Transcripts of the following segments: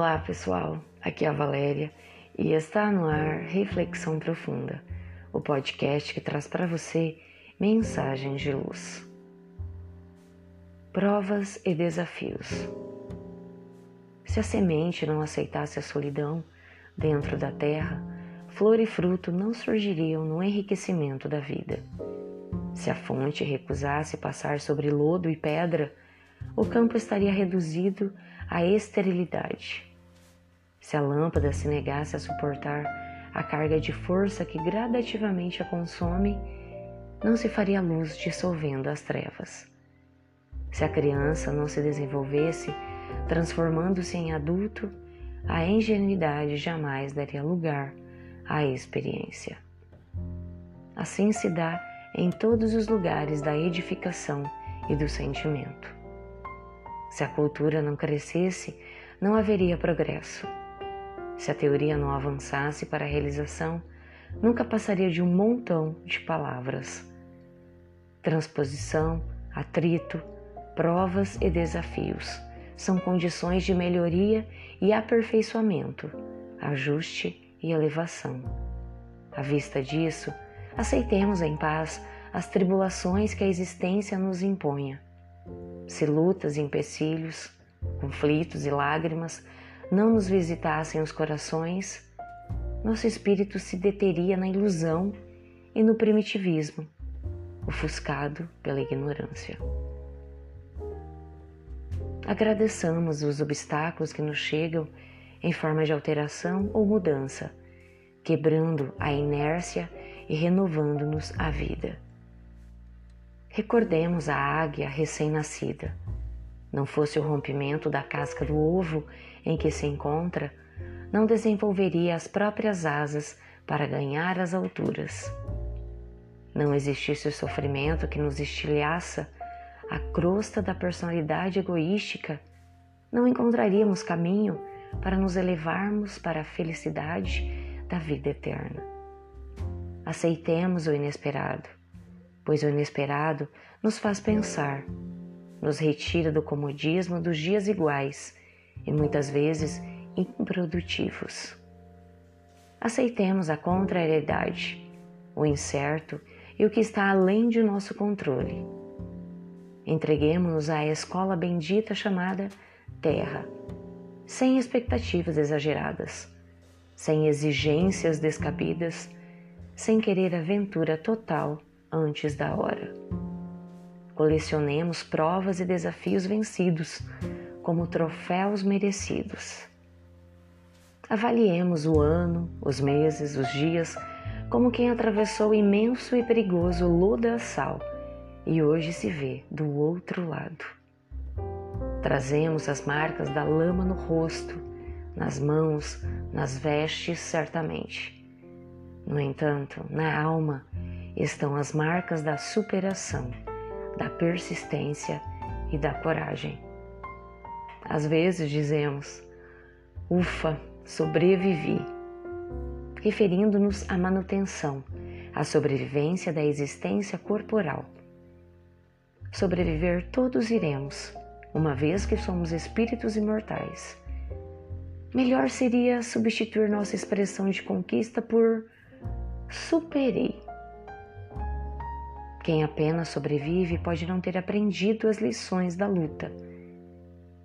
Olá pessoal, aqui é a Valéria e está no ar Reflexão Profunda, o podcast que traz para você mensagens de luz. Provas e desafios. Se a semente não aceitasse a solidão dentro da terra, flor e fruto não surgiriam no enriquecimento da vida. Se a fonte recusasse passar sobre lodo e pedra, o campo estaria reduzido à esterilidade. Se a lâmpada se negasse a suportar a carga de força que gradativamente a consome, não se faria luz dissolvendo as trevas. Se a criança não se desenvolvesse, transformando-se em adulto, a ingenuidade jamais daria lugar à experiência. Assim se dá em todos os lugares da edificação e do sentimento. Se a cultura não crescesse, não haveria progresso. Se a teoria não avançasse para a realização, nunca passaria de um montão de palavras. Transposição, atrito, provas e desafios são condições de melhoria e aperfeiçoamento, ajuste e elevação. À vista disso, aceitemos em paz as tribulações que a existência nos imponha se lutas e empecilhos, conflitos e lágrimas não nos visitassem os corações, nosso espírito se deteria na ilusão e no primitivismo, ofuscado pela ignorância. Agradeçamos os obstáculos que nos chegam em forma de alteração ou mudança, quebrando a inércia e renovando-nos a vida. Recordemos a águia recém-nascida. Não fosse o rompimento da casca do ovo em que se encontra, não desenvolveria as próprias asas para ganhar as alturas. Não existisse o sofrimento que nos estilhaça a crosta da personalidade egoística, não encontraríamos caminho para nos elevarmos para a felicidade da vida eterna. Aceitemos o inesperado pois o inesperado nos faz pensar, nos retira do comodismo dos dias iguais e muitas vezes improdutivos. Aceitemos a contrariedade, o incerto e o que está além de nosso controle. Entreguemos-nos à escola bendita chamada Terra, sem expectativas exageradas, sem exigências descabidas, sem querer aventura total antes da hora. Colecionemos provas e desafios vencidos como troféus merecidos. Avaliemos o ano, os meses, os dias como quem atravessou o imenso e perigoso lodaçal e hoje se vê do outro lado. Trazemos as marcas da lama no rosto, nas mãos, nas vestes, certamente. No entanto, na alma, estão as marcas da superação, da persistência e da coragem. Às vezes dizemos, ufa, sobrevivi, referindo-nos à manutenção, à sobrevivência da existência corporal. Sobreviver todos iremos, uma vez que somos espíritos imortais. Melhor seria substituir nossa expressão de conquista por superei. Quem apenas sobrevive pode não ter aprendido as lições da luta,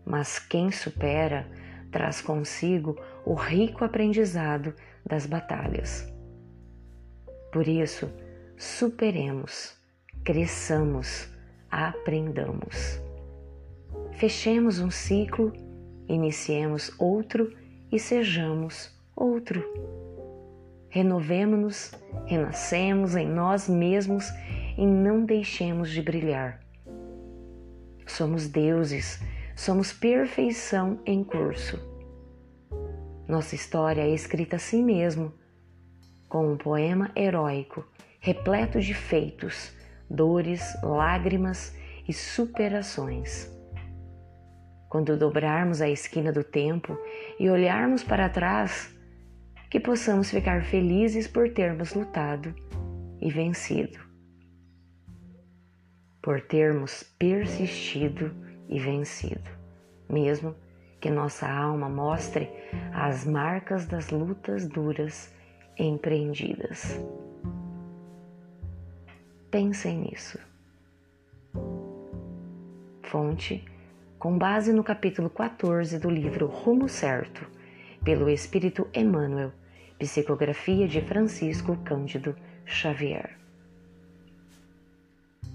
mas quem supera traz consigo o rico aprendizado das batalhas. Por isso, superemos, cresçamos, aprendamos. Fechemos um ciclo, iniciemos outro e sejamos outro. Renovemos-nos, renascemos em nós mesmos e não deixemos de brilhar. Somos deuses, somos perfeição em curso. Nossa história é escrita assim mesmo, com um poema heróico, repleto de feitos, dores, lágrimas e superações. Quando dobrarmos a esquina do tempo e olharmos para trás, que possamos ficar felizes por termos lutado e vencido por termos persistido e vencido, mesmo que nossa alma mostre as marcas das lutas duras empreendidas. Pensem nisso. Fonte com base no capítulo 14 do livro Rumo Certo, pelo Espírito Emmanuel, psicografia de Francisco Cândido Xavier.